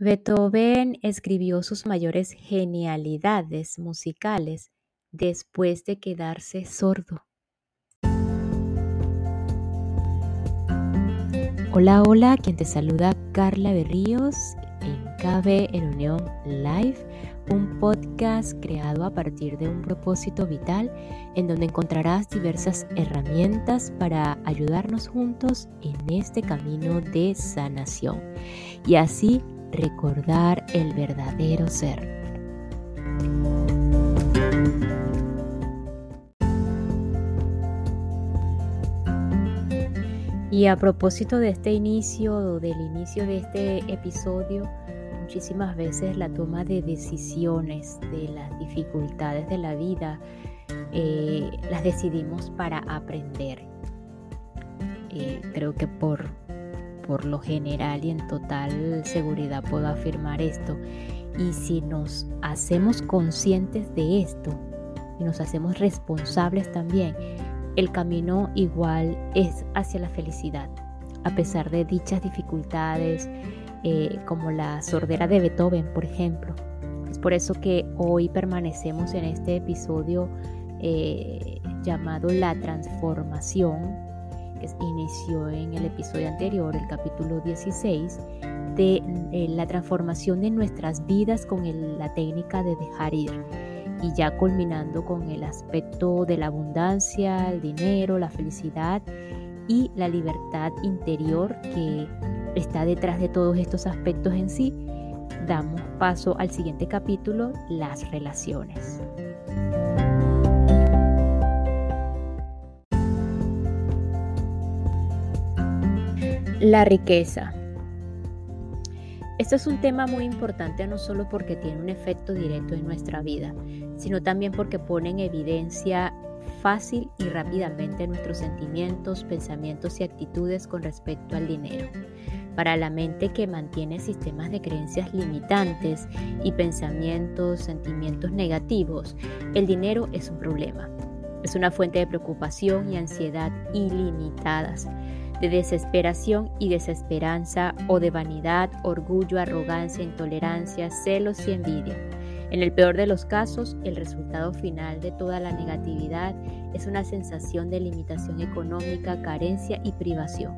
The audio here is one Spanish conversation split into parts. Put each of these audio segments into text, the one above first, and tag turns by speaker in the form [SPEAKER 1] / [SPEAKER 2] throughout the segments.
[SPEAKER 1] Beethoven escribió sus mayores genialidades musicales después de quedarse sordo. Hola, hola, quien te saluda Carla Berríos en KB en Unión Live, un podcast creado a partir de un propósito vital en donde encontrarás diversas herramientas para ayudarnos juntos en este camino de sanación y así recordar el verdadero ser. Y a propósito de este inicio, del inicio de este episodio, muchísimas veces la toma de decisiones, de las dificultades de la vida, eh, las decidimos para aprender. Eh, creo que por por lo general y en total seguridad puedo afirmar esto. Y si nos hacemos conscientes de esto y nos hacemos responsables también, el camino igual es hacia la felicidad, a pesar de dichas dificultades, eh, como la sordera de Beethoven, por ejemplo. Es por eso que hoy permanecemos en este episodio eh, llamado La transformación que inició en el episodio anterior, el capítulo 16, de eh, la transformación de nuestras vidas con la técnica de dejar ir y ya culminando con el aspecto de la abundancia, el dinero, la felicidad y la libertad interior que está detrás de todos estos aspectos en sí, damos paso al siguiente capítulo, las relaciones. La riqueza. Esto es un tema muy importante no solo porque tiene un efecto directo en nuestra vida, sino también porque pone en evidencia fácil y rápidamente nuestros sentimientos, pensamientos y actitudes con respecto al dinero. Para la mente que mantiene sistemas de creencias limitantes y pensamientos, sentimientos negativos, el dinero es un problema. Es una fuente de preocupación y ansiedad ilimitadas de desesperación y desesperanza o de vanidad, orgullo, arrogancia, intolerancia, celos y envidia. En el peor de los casos, el resultado final de toda la negatividad es una sensación de limitación económica, carencia y privación.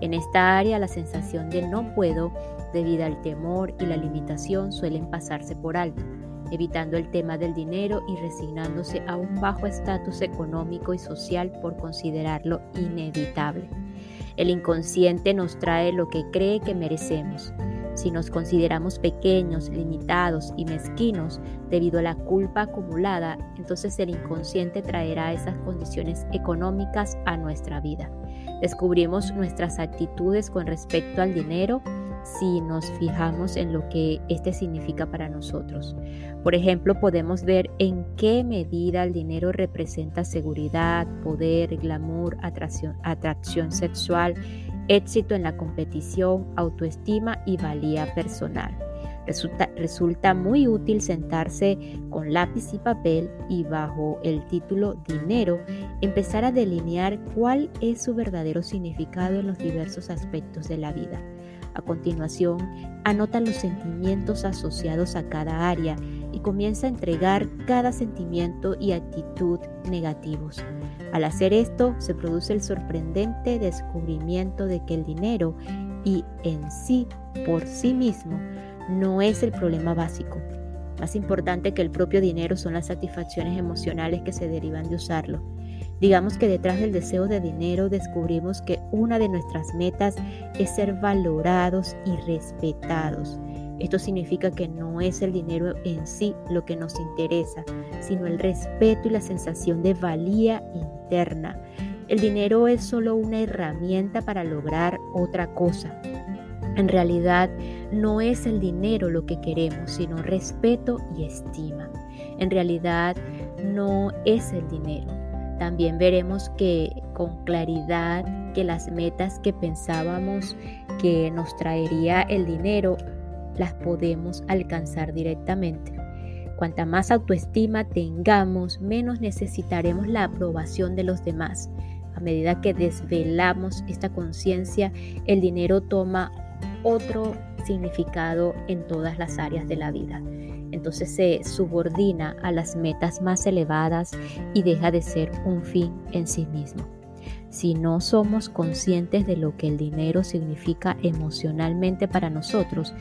[SPEAKER 1] En esta área, la sensación de no puedo, debido al temor y la limitación, suelen pasarse por alto, evitando el tema del dinero y resignándose a un bajo estatus económico y social por considerarlo inevitable. El inconsciente nos trae lo que cree que merecemos. Si nos consideramos pequeños, limitados y mezquinos debido a la culpa acumulada, entonces el inconsciente traerá esas condiciones económicas a nuestra vida. Descubrimos nuestras actitudes con respecto al dinero si nos fijamos en lo que este significa para nosotros. Por ejemplo, podemos ver en qué medida el dinero representa seguridad, poder, glamour, atracción, sexual, éxito en la competición, autoestima y valía personal. Resulta, resulta, muy útil sentarse con lápiz y papel y bajo el título Dinero empezar a delinear cuál es su verdadero significado en los diversos aspectos de la vida. A continuación, anota los sentimientos asociados a cada área y comienza a entregar cada sentimiento y actitud negativos. Al hacer esto, se produce el sorprendente descubrimiento de que el dinero y en sí, por sí mismo, no es el problema básico. Más importante que el propio dinero son las satisfacciones emocionales que se derivan de usarlo. Digamos que detrás del deseo de dinero descubrimos que una de nuestras metas es ser valorados y respetados. Esto significa que no es el dinero en sí lo que nos interesa, sino el respeto y la sensación de valía interna. El dinero es solo una herramienta para lograr otra cosa. En realidad no es el dinero lo que queremos, sino respeto y estima. En realidad no es el dinero, también veremos que con claridad que las metas que pensábamos que nos traería el dinero las podemos alcanzar directamente. Cuanta más autoestima tengamos, menos necesitaremos la aprobación de los demás. A medida que desvelamos esta conciencia, el dinero toma otro significado en todas las áreas de la vida. Entonces se subordina a las metas más elevadas y deja de ser un fin en sí mismo. Si no somos conscientes de lo que el dinero significa emocionalmente para nosotros,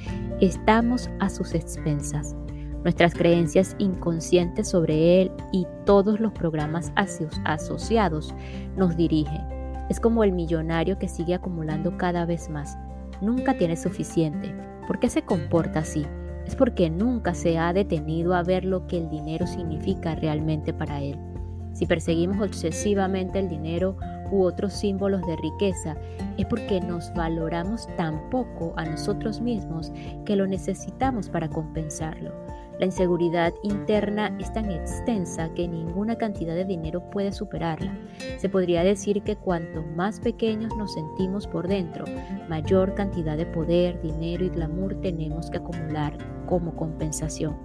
[SPEAKER 1] estamos a sus expensas. Nuestras creencias inconscientes sobre él y todos los programas asociados nos dirigen. Es como el millonario que sigue acumulando cada vez más. Nunca tiene suficiente. ¿Por qué se comporta así? Es porque nunca se ha detenido a ver lo que el dinero significa realmente para él. Si perseguimos obsesivamente el dinero, u otros símbolos de riqueza, es porque nos valoramos tan poco a nosotros mismos que lo necesitamos para compensarlo. La inseguridad interna es tan extensa que ninguna cantidad de dinero puede superarla. Se podría decir que cuanto más pequeños nos sentimos por dentro, mayor cantidad de poder, dinero y glamour tenemos que acumular como compensación.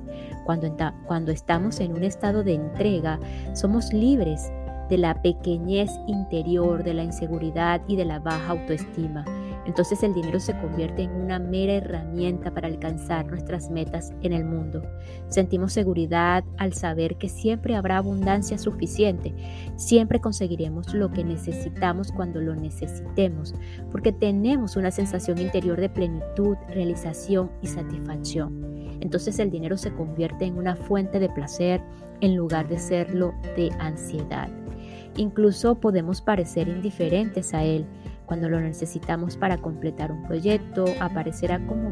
[SPEAKER 1] Cuando, cuando estamos en un estado de entrega, somos libres de la pequeñez interior, de la inseguridad y de la baja autoestima. Entonces el dinero se convierte en una mera herramienta para alcanzar nuestras metas en el mundo. Sentimos seguridad al saber que siempre habrá abundancia suficiente, siempre conseguiremos lo que necesitamos cuando lo necesitemos, porque tenemos una sensación interior de plenitud, realización y satisfacción. Entonces el dinero se convierte en una fuente de placer en lugar de serlo de ansiedad. Incluso podemos parecer indiferentes a Él. Cuando lo necesitamos para completar un proyecto, aparecerá como,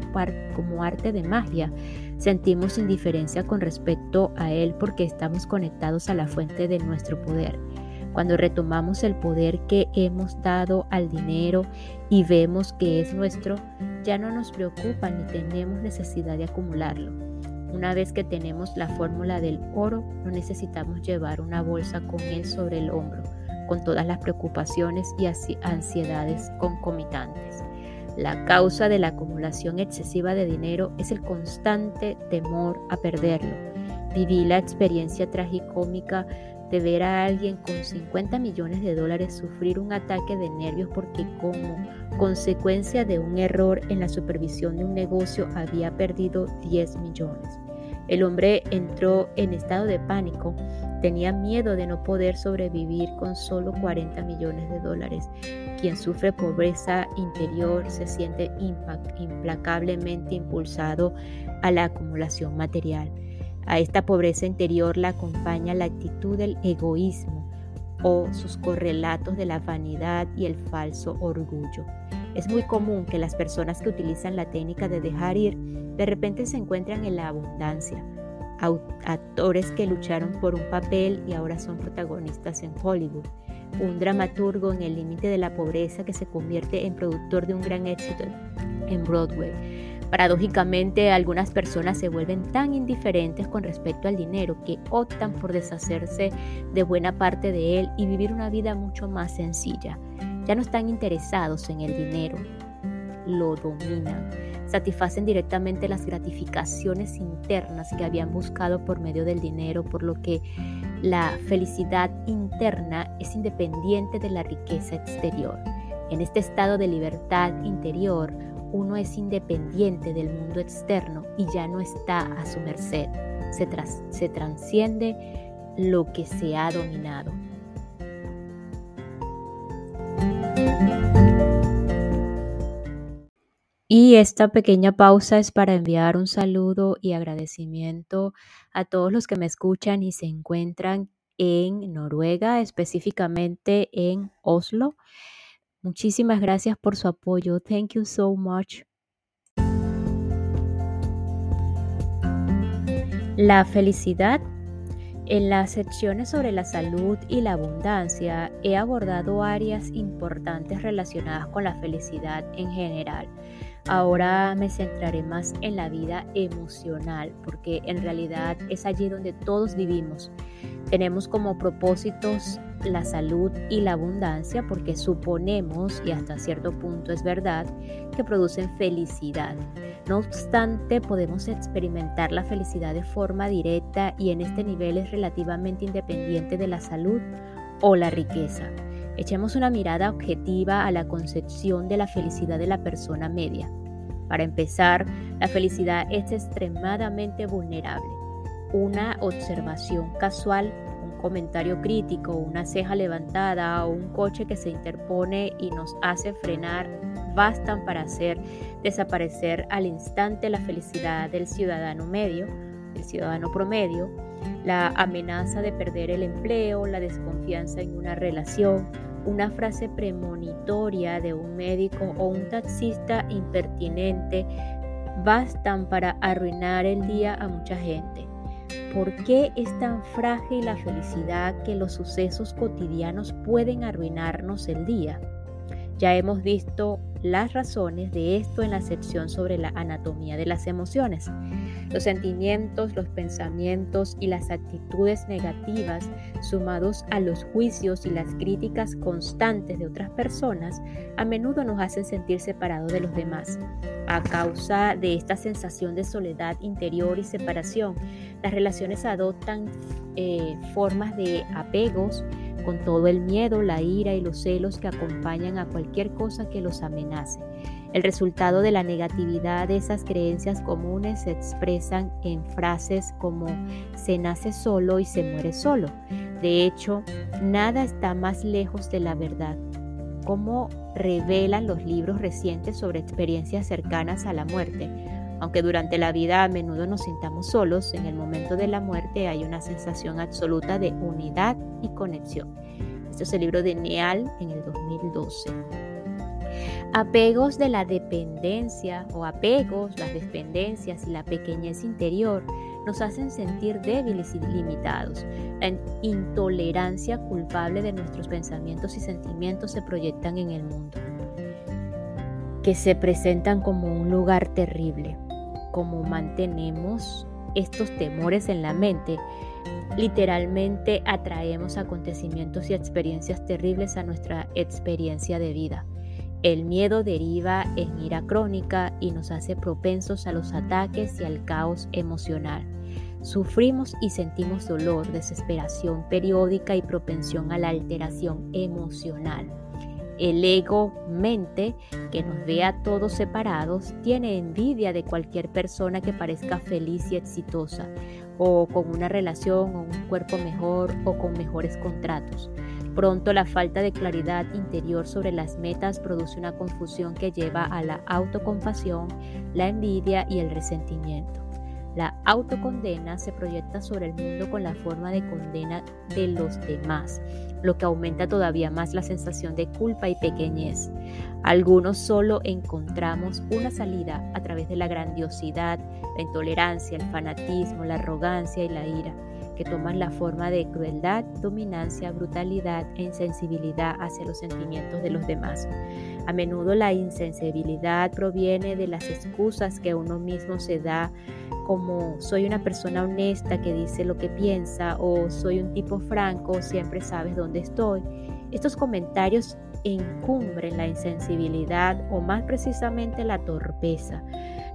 [SPEAKER 1] como arte de magia. Sentimos indiferencia con respecto a Él porque estamos conectados a la fuente de nuestro poder. Cuando retomamos el poder que hemos dado al dinero y vemos que es nuestro, ya no nos preocupa ni tenemos necesidad de acumularlo. Una vez que tenemos la fórmula del oro, no necesitamos llevar una bolsa con él sobre el hombro, con todas las preocupaciones y ansiedades concomitantes. La causa de la acumulación excesiva de dinero es el constante temor a perderlo. Viví la experiencia tragicómica de ver a alguien con 50 millones de dólares sufrir un ataque de nervios porque como consecuencia de un error en la supervisión de un negocio había perdido 10 millones. El hombre entró en estado de pánico, tenía miedo de no poder sobrevivir con solo 40 millones de dólares. Quien sufre pobreza interior se siente implacablemente impulsado a la acumulación material. A esta pobreza interior la acompaña la actitud del egoísmo o sus correlatos de la vanidad y el falso orgullo. Es muy común que las personas que utilizan la técnica de dejar ir de repente se encuentran en la abundancia. Actores que lucharon por un papel y ahora son protagonistas en Hollywood. Un dramaturgo en el límite de la pobreza que se convierte en productor de un gran éxito en Broadway. Paradójicamente, algunas personas se vuelven tan indiferentes con respecto al dinero que optan por deshacerse de buena parte de él y vivir una vida mucho más sencilla. Ya no están interesados en el dinero, lo dominan. Satisfacen directamente las gratificaciones internas que habían buscado por medio del dinero, por lo que la felicidad interna es independiente de la riqueza exterior. En este estado de libertad interior, uno es independiente del mundo externo y ya no está a su merced. Se, se transciende lo que se ha dominado. Y esta pequeña pausa es para enviar un saludo y agradecimiento a todos los que me escuchan y se encuentran en Noruega, específicamente en Oslo. Muchísimas gracias por su apoyo. Thank you so much. La felicidad en las secciones sobre la salud y la abundancia he abordado áreas importantes relacionadas con la felicidad en general. Ahora me centraré más en la vida emocional porque en realidad es allí donde todos vivimos. Tenemos como propósitos la salud y la abundancia porque suponemos, y hasta cierto punto es verdad, que producen felicidad. No obstante, podemos experimentar la felicidad de forma directa y en este nivel es relativamente independiente de la salud o la riqueza. Echemos una mirada objetiva a la concepción de la felicidad de la persona media. Para empezar, la felicidad es extremadamente vulnerable. Una observación casual, un comentario crítico, una ceja levantada o un coche que se interpone y nos hace frenar bastan para hacer desaparecer al instante la felicidad del ciudadano medio, del ciudadano promedio, la amenaza de perder el empleo, la desconfianza en una relación, una frase premonitoria de un médico o un taxista impertinente bastan para arruinar el día a mucha gente. ¿Por qué es tan frágil la felicidad que los sucesos cotidianos pueden arruinarnos el día? Ya hemos visto las razones de esto en la sección sobre la anatomía de las emociones. Los sentimientos, los pensamientos y las actitudes negativas, sumados a los juicios y las críticas constantes de otras personas, a menudo nos hacen sentir separados de los demás. A causa de esta sensación de soledad interior y separación, las relaciones adoptan eh, formas de apegos, con todo el miedo, la ira y los celos que acompañan a cualquier cosa que los amenace. El resultado de la negatividad de esas creencias comunes se expresan en frases como se nace solo y se muere solo. De hecho, nada está más lejos de la verdad. Como revelan los libros recientes sobre experiencias cercanas a la muerte, aunque durante la vida a menudo nos sintamos solos, en el momento de la muerte hay una sensación absoluta de unidad y conexión. Este es el libro de Neal en el 2012. Apegos de la dependencia o apegos, las dependencias y la pequeñez interior nos hacen sentir débiles y limitados. La intolerancia culpable de nuestros pensamientos y sentimientos se proyectan en el mundo, que se presentan como un lugar terrible como mantenemos estos temores en la mente, literalmente atraemos acontecimientos y experiencias terribles a nuestra experiencia de vida. El miedo deriva en ira crónica y nos hace propensos a los ataques y al caos emocional. Sufrimos y sentimos dolor, desesperación periódica y propensión a la alteración emocional. El ego mente, que nos ve a todos separados, tiene envidia de cualquier persona que parezca feliz y exitosa, o con una relación o un cuerpo mejor o con mejores contratos. Pronto la falta de claridad interior sobre las metas produce una confusión que lleva a la autocompasión, la envidia y el resentimiento. La autocondena se proyecta sobre el mundo con la forma de condena de los demás, lo que aumenta todavía más la sensación de culpa y pequeñez. Algunos solo encontramos una salida a través de la grandiosidad, la intolerancia, el fanatismo, la arrogancia y la ira, que toman la forma de crueldad, dominancia, brutalidad e insensibilidad hacia los sentimientos de los demás. A menudo la insensibilidad proviene de las excusas que uno mismo se da como soy una persona honesta que dice lo que piensa o soy un tipo franco, siempre sabes dónde estoy. Estos comentarios encumbren la insensibilidad o más precisamente la torpeza.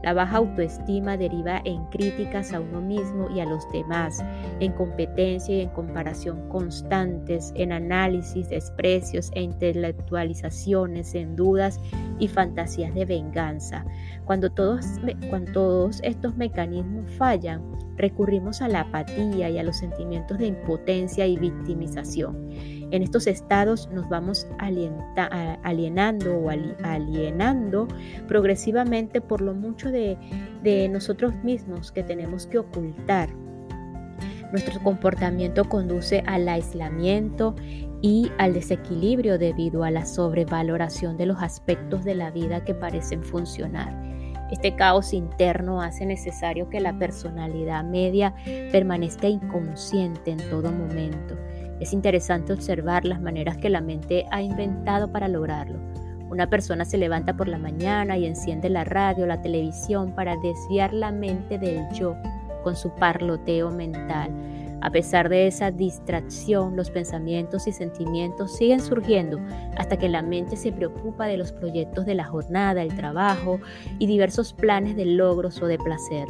[SPEAKER 1] La baja autoestima deriva en críticas a uno mismo y a los demás, en competencia y en comparación constantes, en análisis, desprecios e intelectualizaciones, en dudas y fantasías de venganza. Cuando todos, cuando todos estos mecanismos fallan, recurrimos a la apatía y a los sentimientos de impotencia y victimización. En estos estados nos vamos alienando o alienando progresivamente por lo mucho de, de nosotros mismos que tenemos que ocultar. Nuestro comportamiento conduce al aislamiento y al desequilibrio debido a la sobrevaloración de los aspectos de la vida que parecen funcionar. Este caos interno hace necesario que la personalidad media permanezca inconsciente en todo momento es interesante observar las maneras que la mente ha inventado para lograrlo. Una persona se levanta por la mañana y enciende la radio o la televisión para desviar la mente del yo con su parloteo mental. A pesar de esa distracción, los pensamientos y sentimientos siguen surgiendo hasta que la mente se preocupa de los proyectos de la jornada, el trabajo y diversos planes de logros o de placer.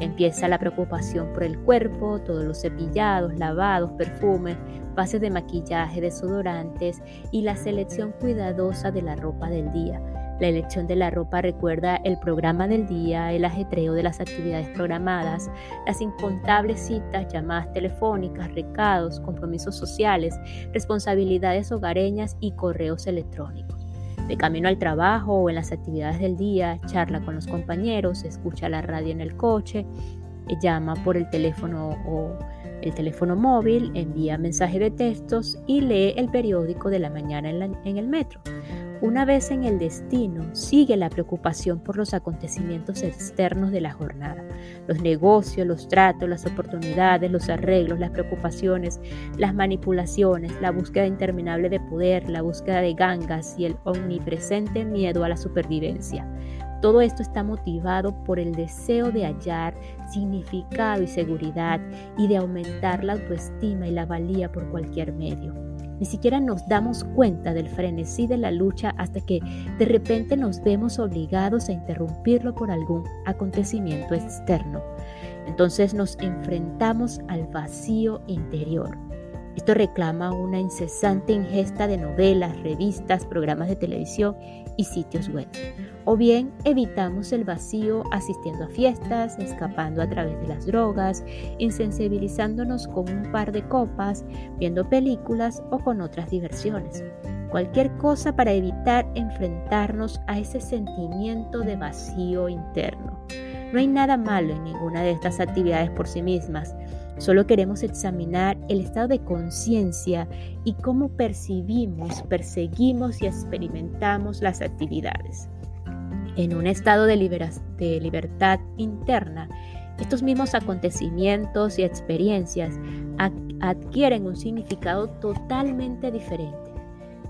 [SPEAKER 1] Empieza la preocupación por el cuerpo, todos los cepillados, lavados, perfumes, bases de maquillaje, desodorantes y la selección cuidadosa de la ropa del día. La elección de la ropa recuerda el programa del día, el ajetreo de las actividades programadas, las incontables citas, llamadas telefónicas, recados, compromisos sociales, responsabilidades hogareñas y correos electrónicos. De camino al trabajo o en las actividades del día, charla con los compañeros, escucha la radio en el coche, llama por el teléfono o el teléfono móvil, envía mensajes de textos y lee el periódico de la mañana en, el metro. Una vez en el destino, sigue la preocupación por los acontecimientos externos de la jornada, los negocios, los tratos, las oportunidades, los arreglos, las preocupaciones, las manipulaciones, la búsqueda interminable de poder, la búsqueda de gangas y el omnipresente miedo a la supervivencia. Todo esto está motivado por el deseo de hallar significado y seguridad y de aumentar la autoestima y la valía por cualquier medio. Ni siquiera nos damos cuenta del frenesí de la lucha hasta que de repente nos vemos obligados a interrumpirlo por algún acontecimiento externo. Entonces nos enfrentamos al vacío interior esto reclama una incesante ingesta de novelas, revistas, programas de televisión y sitios web. O bien evitamos el vacío asistiendo a fiestas, escapando a través de las drogas, insensibilizándonos con un par de copas, viendo películas o con otras diversiones. Cualquier cosa para evitar enfrentarnos a ese sentimiento de vacío interno. No hay nada malo en ninguna de estas actividades por sí mismas Solo queremos examinar el estado de conciencia y cómo percibimos, perseguimos y experimentamos las actividades. En un estado de, libertad interna, estos mismos acontecimientos y experiencias adquieren un significado totalmente diferente.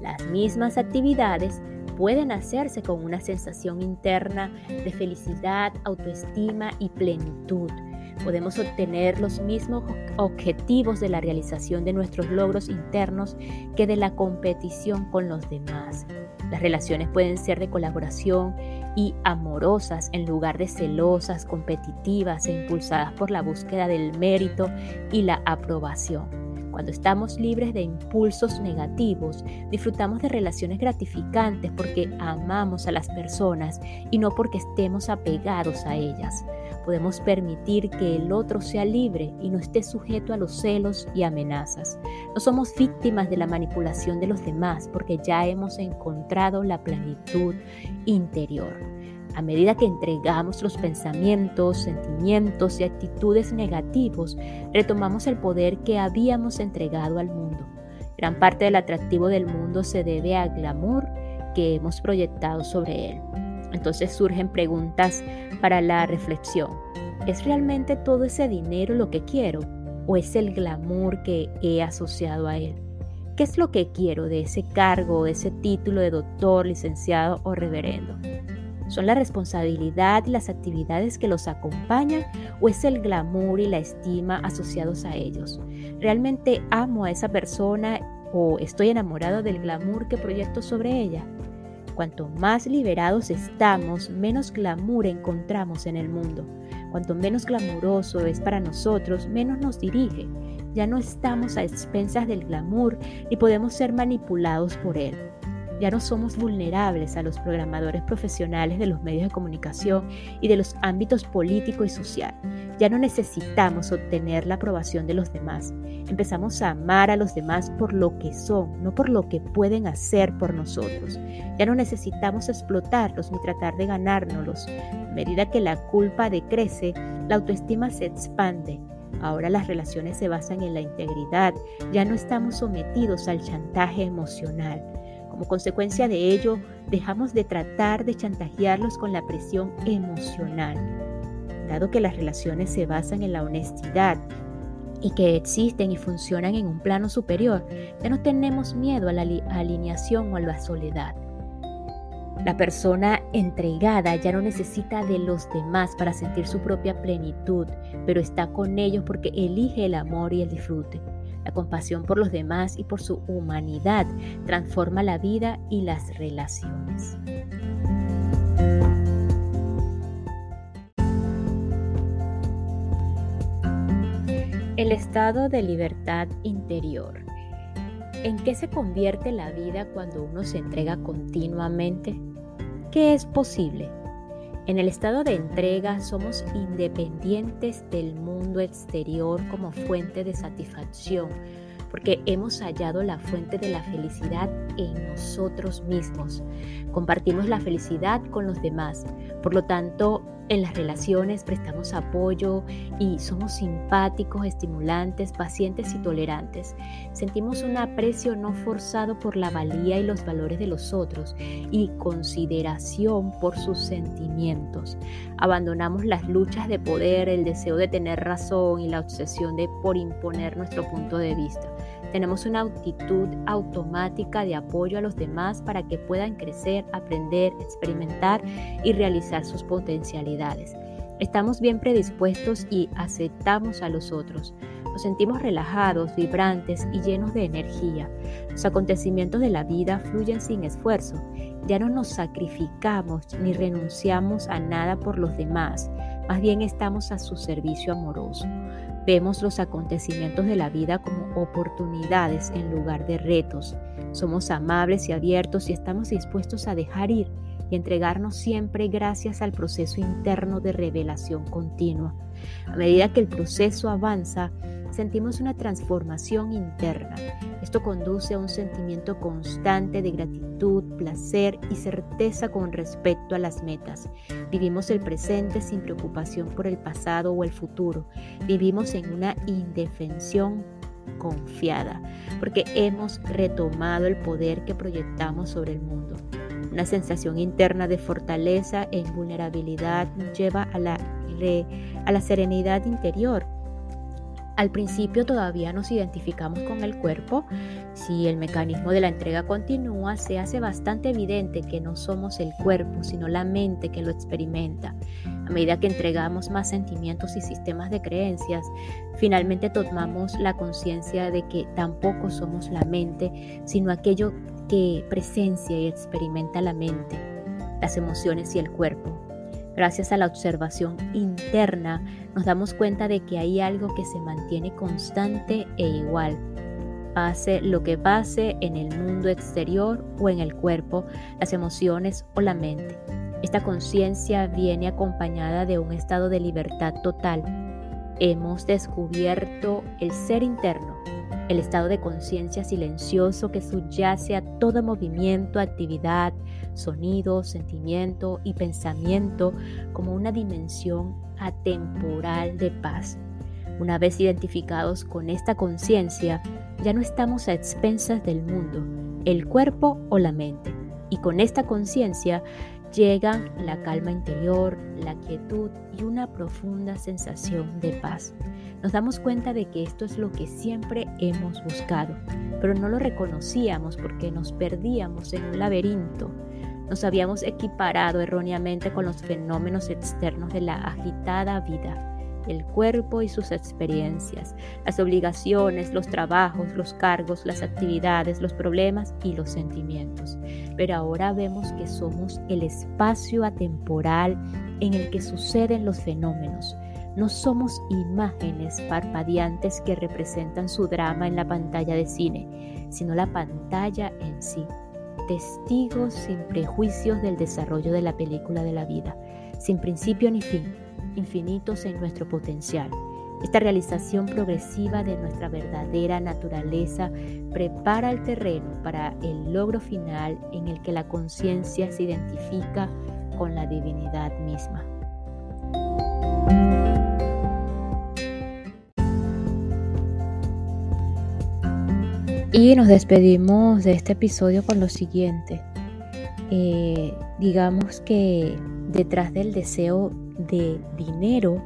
[SPEAKER 1] Las mismas actividades pueden hacerse con una sensación interna de felicidad, autoestima y plenitud podemos obtener los mismos objetivos de la realización de nuestros logros internos que de la competición con los demás. Las relaciones pueden ser de colaboración y amorosas en lugar de celosas, competitivas e impulsadas por la búsqueda del mérito y la aprobación. Cuando estamos libres de impulsos negativos, disfrutamos de relaciones gratificantes porque amamos a las personas y no porque estemos apegados a ellas. Podemos permitir que el otro sea libre y no esté sujeto a los celos y amenazas. No somos víctimas de la manipulación de los demás porque ya hemos encontrado la plenitud interior. A medida que entregamos los pensamientos, sentimientos y actitudes negativos, retomamos el poder que habíamos entregado al mundo. Gran parte del atractivo del mundo se debe al glamour que hemos proyectado sobre él. Entonces surgen preguntas para la reflexión. ¿Es realmente todo ese dinero lo que quiero o es el glamour que he asociado a él? ¿Qué es lo que quiero de ese cargo de ese título de doctor, licenciado o reverendo? ¿Son la responsabilidad y las actividades que los acompañan o es el glamour y la estima asociados a ellos? ¿Realmente amo a esa persona o estoy enamorado del glamour que proyecto sobre ella? Cuanto más liberados estamos, menos glamour encontramos en el mundo. Cuanto menos glamuroso es para nosotros, menos nos dirige. Ya no estamos a expensas del glamour ni podemos ser manipulados por él. Ya no somos vulnerables a los programadores profesionales de los medios de comunicación y de los ámbitos político y social. Ya no necesitamos obtener la aprobación de los demás. Empezamos a amar a los demás por lo que son, no por lo que pueden hacer por nosotros. Ya no necesitamos explotarlos ni tratar de ganárnoslos. A medida que la culpa decrece, la autoestima se expande. Ahora las relaciones se basan en la integridad. Ya no estamos sometidos al chantaje emocional. Como consecuencia de ello, dejamos de tratar de chantajearlos con la presión emocional. Dado que las relaciones se basan en la honestidad y que existen y funcionan en un plano superior, ya no tenemos miedo a la alineación o a la soledad. La persona entregada ya no necesita de los demás para sentir su propia plenitud, pero está con ellos porque elige el amor y el disfrute. La compasión por los demás y por su humanidad transforma la vida y las relaciones. El estado de libertad interior. ¿En qué se convierte la vida cuando uno se entrega continuamente? que es posible. En el estado de entrega somos independientes del mundo exterior como fuente de satisfacción, porque hemos hallado la fuente de la felicidad en nosotros mismos. Compartimos la felicidad con los demás. Por lo tanto, en las relaciones prestamos apoyo y somos simpáticos, estimulantes, pacientes y tolerantes. Sentimos un aprecio no forzado por la valía y los valores de los otros y consideración por sus sentimientos. Abandonamos las luchas de poder, el deseo de tener razón y la obsesión de por imponer nuestro punto de vista. Tenemos una actitud automática de apoyo a los demás para que puedan crecer, aprender, experimentar y realizar sus potencialidades. Estamos bien predispuestos y aceptamos a los otros. Nos sentimos relajados, vibrantes y llenos de energía. Los acontecimientos de la vida fluyen sin esfuerzo. Ya no nos sacrificamos ni renunciamos a nada por los demás. Más bien estamos a su servicio amoroso. Vemos los acontecimientos de la vida como oportunidades en lugar de retos. Somos amables y abiertos y estamos dispuestos a dejar ir y entregarnos siempre gracias al proceso interno de revelación continua. A medida que el proceso avanza, sentimos una transformación interna. Esto conduce a un sentimiento constante de gratitud, placer y certeza con respecto a las metas. Vivimos el presente sin preocupación por el pasado o el futuro. Vivimos en una indefensión confiada, porque hemos retomado el poder que proyectamos sobre el mundo. Una sensación interna de fortaleza e invulnerabilidad nos lleva a la, a la serenidad interior al principio todavía nos identificamos con el cuerpo. Si el mecanismo de la entrega continúa, se hace bastante evidente que no somos el cuerpo, sino la mente que lo experimenta. A medida que entregamos más sentimientos y sistemas de creencias, finalmente tomamos la conciencia de que tampoco somos la mente, sino aquello que presencia y experimenta la mente, las emociones y el cuerpo. Gracias a la observación interna nos damos cuenta de que hay algo que se mantiene constante e igual. Pase lo que pase en el mundo exterior o en el cuerpo, las emociones o la mente. Esta conciencia viene acompañada de un estado de libertad total. Hemos descubierto el ser interno, el estado de conciencia silencioso que subyace a todo movimiento, actividad, sonido, sentimiento y pensamiento como una dimensión atemporal de paz. Una vez identificados con esta conciencia, ya no estamos a expensas del mundo, el cuerpo o la mente. Y con esta conciencia llegan la calma interior, la quietud y una profunda sensación de paz. Nos damos cuenta de que esto es lo que siempre hemos buscado, pero no lo reconocíamos porque nos perdíamos en un laberinto. Nos habíamos equiparado erróneamente con los fenómenos externos de la agitada vida el cuerpo y sus experiencias, las obligaciones, los trabajos, los cargos, las actividades, los problemas y los sentimientos. Pero ahora vemos que somos el espacio atemporal en el que suceden los fenómenos. No somos imágenes parpadeantes que representan su drama en la pantalla de cine, sino la pantalla en sí testigos sin prejuicios del desarrollo de la película de la vida, sin principio ni fin, infinitos en nuestro potencial. Esta realización progresiva de nuestra verdadera naturaleza prepara el terreno para el logro final en el que la conciencia se identifica con la divinidad misma. Y nos despedimos de este episodio con lo siguiente. Eh, digamos que detrás del deseo de dinero,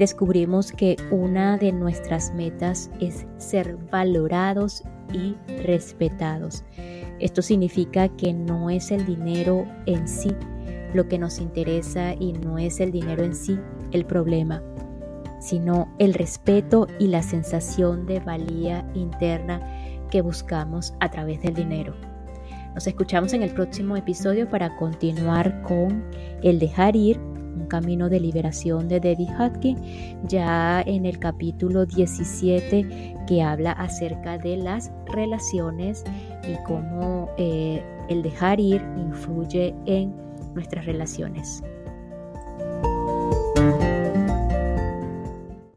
[SPEAKER 1] descubrimos que una de nuestras metas es ser valorados y respetados. Esto significa que no es el dinero en sí lo que nos interesa y no es el dinero en sí el problema, sino el respeto y la sensación de valía interna que buscamos a través del dinero. Nos escuchamos en el próximo episodio para continuar con el dejar ir, un camino de liberación de Debbie Hutkin, ya en el capítulo 17 que habla acerca de las relaciones y cómo eh, el dejar ir influye en nuestras relaciones.